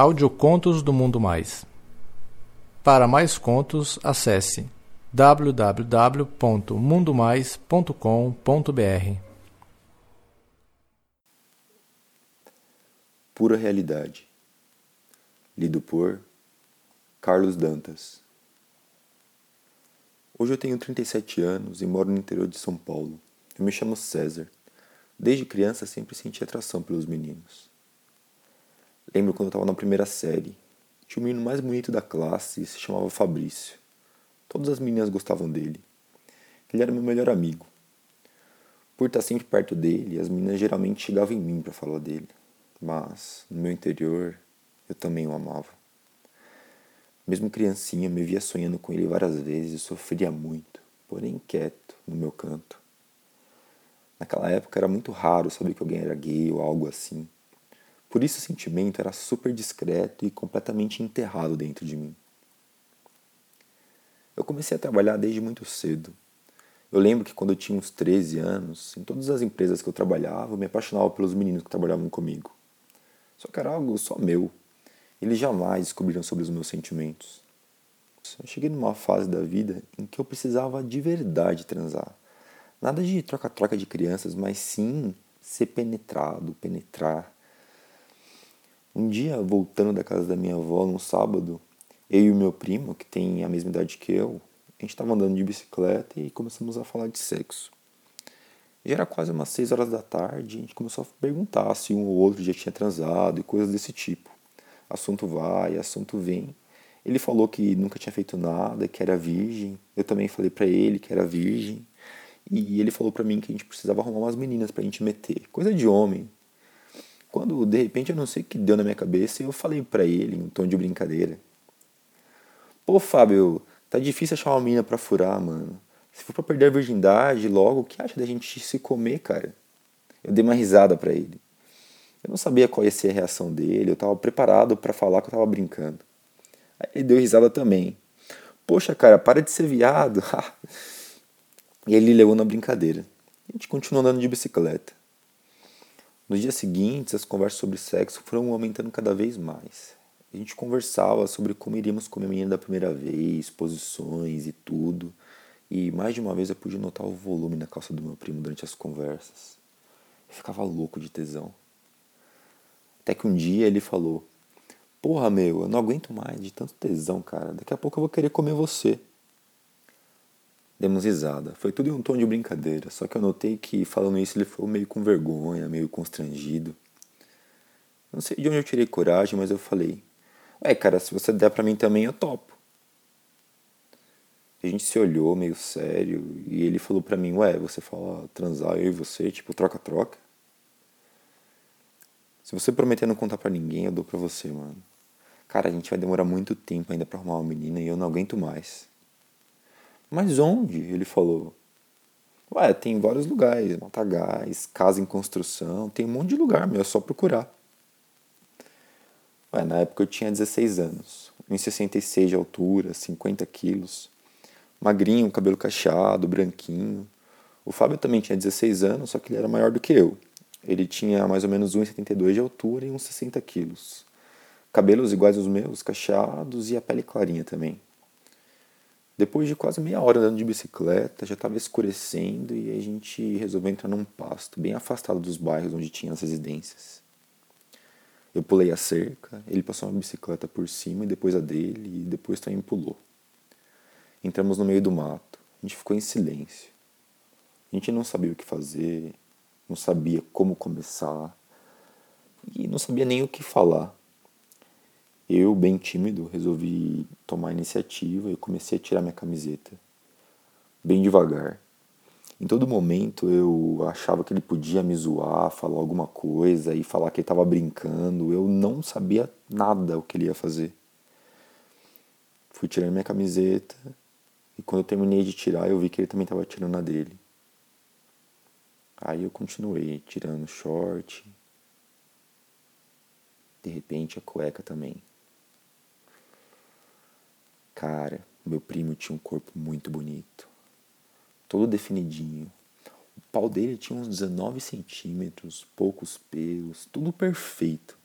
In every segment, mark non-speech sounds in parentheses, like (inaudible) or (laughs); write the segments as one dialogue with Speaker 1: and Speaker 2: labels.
Speaker 1: Audiocontos do Mundo Mais. Para mais contos, acesse www.mundomais.com.br.
Speaker 2: Pura Realidade. Lido por Carlos Dantas. Hoje eu tenho 37 anos e moro no interior de São Paulo. Eu me chamo César. Desde criança sempre senti atração pelos meninos. Lembro quando eu estava na primeira série. Tinha o menino mais bonito da classe e se chamava Fabrício. Todas as meninas gostavam dele. Ele era meu melhor amigo. Por estar sempre perto dele, as meninas geralmente chegavam em mim para falar dele. Mas, no meu interior, eu também o amava. Mesmo criancinha, me via sonhando com ele várias vezes e sofria muito, porém quieto, no meu canto. Naquela época era muito raro saber que alguém era gay ou algo assim. Por isso o sentimento era super discreto e completamente enterrado dentro de mim. Eu comecei a trabalhar desde muito cedo. Eu lembro que quando eu tinha uns 13 anos, em todas as empresas que eu trabalhava, eu me apaixonava pelos meninos que trabalhavam comigo. Só que era algo só meu. Eles jamais descobriram sobre os meus sentimentos. Eu cheguei numa fase da vida em que eu precisava de verdade transar. Nada de troca-troca de crianças, mas sim ser penetrado, penetrar, um dia, voltando da casa da minha avó num sábado, eu e o meu primo, que tem a mesma idade que eu, a gente estava andando de bicicleta e começamos a falar de sexo. E era quase umas 6 horas da tarde, a gente começou a perguntar se um ou outro já tinha transado e coisas desse tipo. Assunto vai, assunto vem. Ele falou que nunca tinha feito nada, que era virgem. Eu também falei para ele que era virgem. E ele falou para mim que a gente precisava arrumar umas meninas pra gente meter. Coisa de homem, quando de repente eu não sei o que deu na minha cabeça, eu falei para ele em um tom de brincadeira: Pô, Fábio, tá difícil achar uma menina pra furar, mano. Se for pra perder a virgindade logo, o que acha da gente se comer, cara? Eu dei uma risada para ele. Eu não sabia qual ia ser a reação dele, eu tava preparado para falar que eu tava brincando. Aí ele deu risada também. Poxa, cara, para de ser viado. (laughs) e ele levou na brincadeira. A gente continuou andando de bicicleta. Nos dias seguintes, as conversas sobre sexo foram aumentando cada vez mais. A gente conversava sobre como iríamos comer a menina da primeira vez, posições e tudo. E mais de uma vez eu pude notar o volume na calça do meu primo durante as conversas. Eu ficava louco de tesão. Até que um dia ele falou: Porra, meu, eu não aguento mais de tanto tesão, cara. Daqui a pouco eu vou querer comer você. Demos risada. Foi tudo em um tom de brincadeira, só que eu notei que falando isso ele ficou meio com vergonha, meio constrangido. Não sei de onde eu tirei coragem, mas eu falei: Ué, cara, se você der pra mim também, eu topo. A gente se olhou meio sério e ele falou pra mim: Ué, você fala transar eu e você, tipo troca-troca? Se você prometer não contar pra ninguém, eu dou pra você, mano. Cara, a gente vai demorar muito tempo ainda pra arrumar uma menina e eu não aguento mais. Mas onde? Ele falou. Ué, tem vários lugares, Matagás, casa em construção, tem um monte de lugar, meu, é só procurar. Ué, na época eu tinha 16 anos, 1,66 de altura, 50 quilos, magrinho, cabelo cacheado, branquinho. O Fábio também tinha 16 anos, só que ele era maior do que eu. Ele tinha mais ou menos 1,72 de altura e uns 60 quilos. Cabelos iguais aos meus, cacheados e a pele clarinha também. Depois de quase meia hora andando de bicicleta, já estava escurecendo e a gente resolveu entrar num pasto bem afastado dos bairros onde tinha as residências. Eu pulei a cerca, ele passou uma bicicleta por cima e depois a dele e depois também pulou. Entramos no meio do mato. A gente ficou em silêncio. A gente não sabia o que fazer, não sabia como começar e não sabia nem o que falar. Eu, bem tímido, resolvi tomar a iniciativa e comecei a tirar minha camiseta. Bem devagar. Em todo momento eu achava que ele podia me zoar, falar alguma coisa e falar que ele estava brincando. Eu não sabia nada o que ele ia fazer. Fui tirando minha camiseta e quando eu terminei de tirar eu vi que ele também estava tirando a dele. Aí eu continuei tirando short. De repente a cueca também. Cara, meu primo tinha um corpo muito bonito, todo definidinho. O pau dele tinha uns 19 centímetros, poucos pelos, tudo perfeito.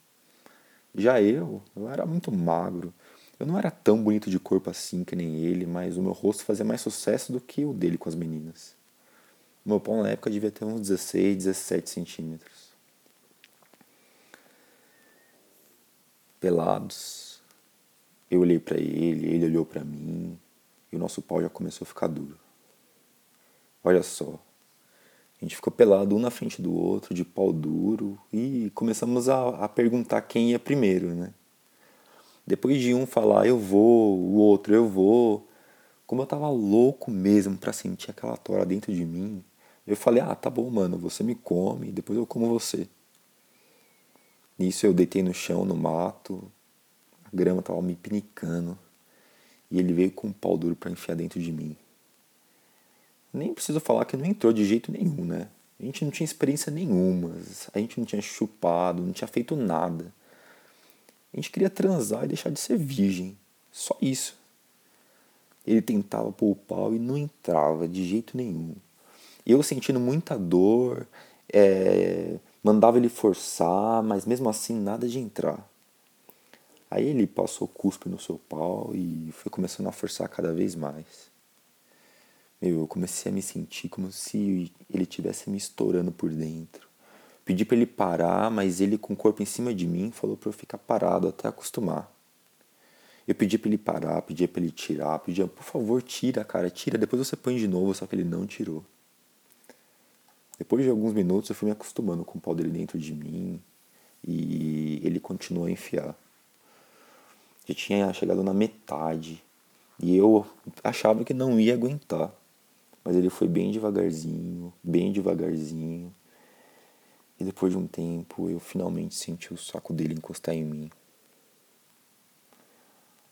Speaker 2: Já eu, eu era muito magro. Eu não era tão bonito de corpo assim que nem ele, mas o meu rosto fazia mais sucesso do que o dele com as meninas. O meu pau na época devia ter uns 16, 17 centímetros. Pelados. Eu olhei para ele, ele olhou para mim, e o nosso pau já começou a ficar duro. Olha só, a gente ficou pelado um na frente do outro, de pau duro, e começamos a, a perguntar quem ia primeiro, né? Depois de um falar eu vou, o outro eu vou, como eu tava louco mesmo para sentir aquela tora dentro de mim, eu falei: "Ah, tá bom, mano, você me come, depois eu como você". Nisso eu deitei no chão, no mato, grama tava me pinicando, e ele veio com um pau duro para enfiar dentro de mim. Nem preciso falar que não entrou de jeito nenhum, né? A gente não tinha experiência nenhuma, a gente não tinha chupado, não tinha feito nada. A gente queria transar e deixar de ser virgem. Só isso. Ele tentava pôr o pau e não entrava de jeito nenhum. Eu sentindo muita dor, é, mandava ele forçar, mas mesmo assim nada de entrar. Aí ele passou cuspe no seu pau e foi começando a forçar cada vez mais. Meu, eu comecei a me sentir como se ele tivesse me estourando por dentro. Pedi para ele parar, mas ele com o corpo em cima de mim falou para eu ficar parado até acostumar. Eu pedi para ele parar, pedi para ele tirar, pedi, por favor, tira, cara, tira, depois você põe de novo, só que ele não tirou. Depois de alguns minutos eu fui me acostumando com o pau dele dentro de mim e ele continuou a enfiar. Já tinha chegado na metade e eu achava que não ia aguentar. Mas ele foi bem devagarzinho, bem devagarzinho. E depois de um tempo eu finalmente senti o saco dele encostar em mim.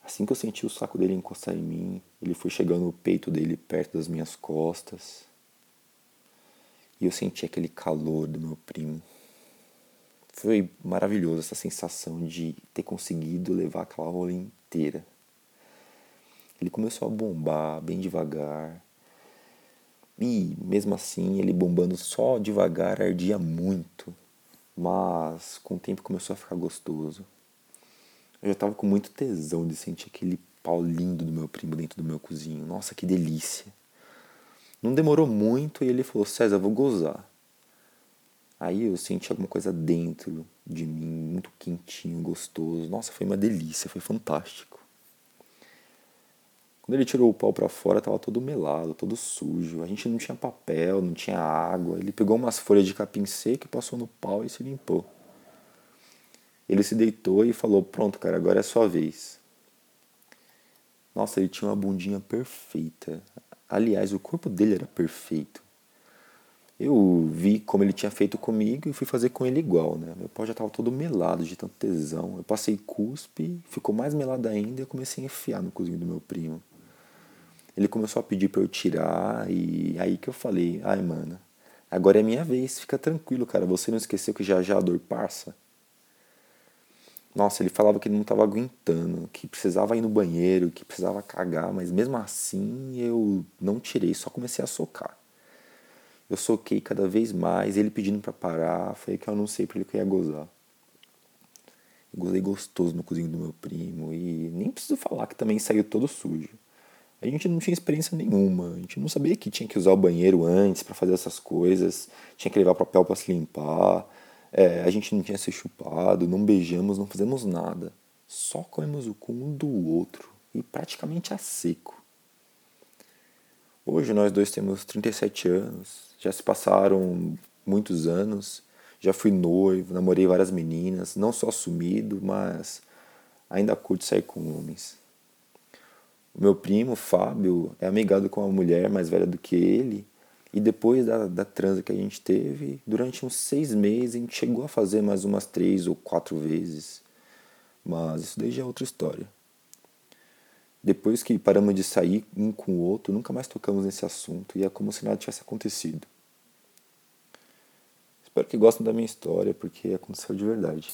Speaker 2: Assim que eu senti o saco dele encostar em mim, ele foi chegando o peito dele perto das minhas costas. E eu senti aquele calor do meu primo. Foi maravilhoso essa sensação de ter conseguido levar aquela rola inteira. Ele começou a bombar bem devagar. E mesmo assim, ele bombando só devagar ardia muito, mas com o tempo começou a ficar gostoso. Eu já tava com muito tesão de sentir aquele pau lindo do meu primo dentro do meu cozinho. Nossa, que delícia. Não demorou muito e ele falou: César, vou gozar. Aí eu senti alguma coisa dentro de mim, muito quentinho, gostoso. Nossa, foi uma delícia, foi fantástico. Quando ele tirou o pau para fora, tava todo melado, todo sujo. A gente não tinha papel, não tinha água. Ele pegou umas folhas de capim seco e passou no pau e se limpou. Ele se deitou e falou: Pronto, cara, agora é sua vez. Nossa, ele tinha uma bundinha perfeita. Aliás, o corpo dele era perfeito. Eu vi como ele tinha feito comigo e fui fazer com ele igual, né? Meu pau já estava todo melado de tanto tesão. Eu passei cuspe, ficou mais melado ainda e eu comecei a enfiar no cozinho do meu primo. Ele começou a pedir para eu tirar e aí que eu falei, ai mano, agora é minha vez, fica tranquilo, cara, você não esqueceu que já já a dor passa? Nossa, ele falava que não estava aguentando, que precisava ir no banheiro, que precisava cagar, mas mesmo assim eu não tirei, só comecei a socar. Eu soquei cada vez mais, ele pedindo para parar, foi aí que eu anunciei para ele que eu ia gozar. Eu gozei gostoso no cozinho do meu primo e nem preciso falar que também saiu todo sujo. A gente não tinha experiência nenhuma, a gente não sabia que tinha que usar o banheiro antes para fazer essas coisas, tinha que levar papel para se limpar, é, a gente não tinha se chupado, não beijamos, não fizemos nada. Só comemos o cu um do outro e praticamente a seco. Hoje nós dois temos 37 anos, já se passaram muitos anos, já fui noivo, namorei várias meninas, não só assumido, mas ainda curto sair com homens. O meu primo, Fábio, é amigado com uma mulher mais velha do que ele. E depois da, da transa que a gente teve, durante uns seis meses, a gente chegou a fazer mais umas três ou quatro vezes. Mas isso daí já é outra história. Depois que paramos de sair um com o outro, nunca mais tocamos nesse assunto e é como se nada tivesse acontecido. Espero que gostem da minha história, porque aconteceu de verdade.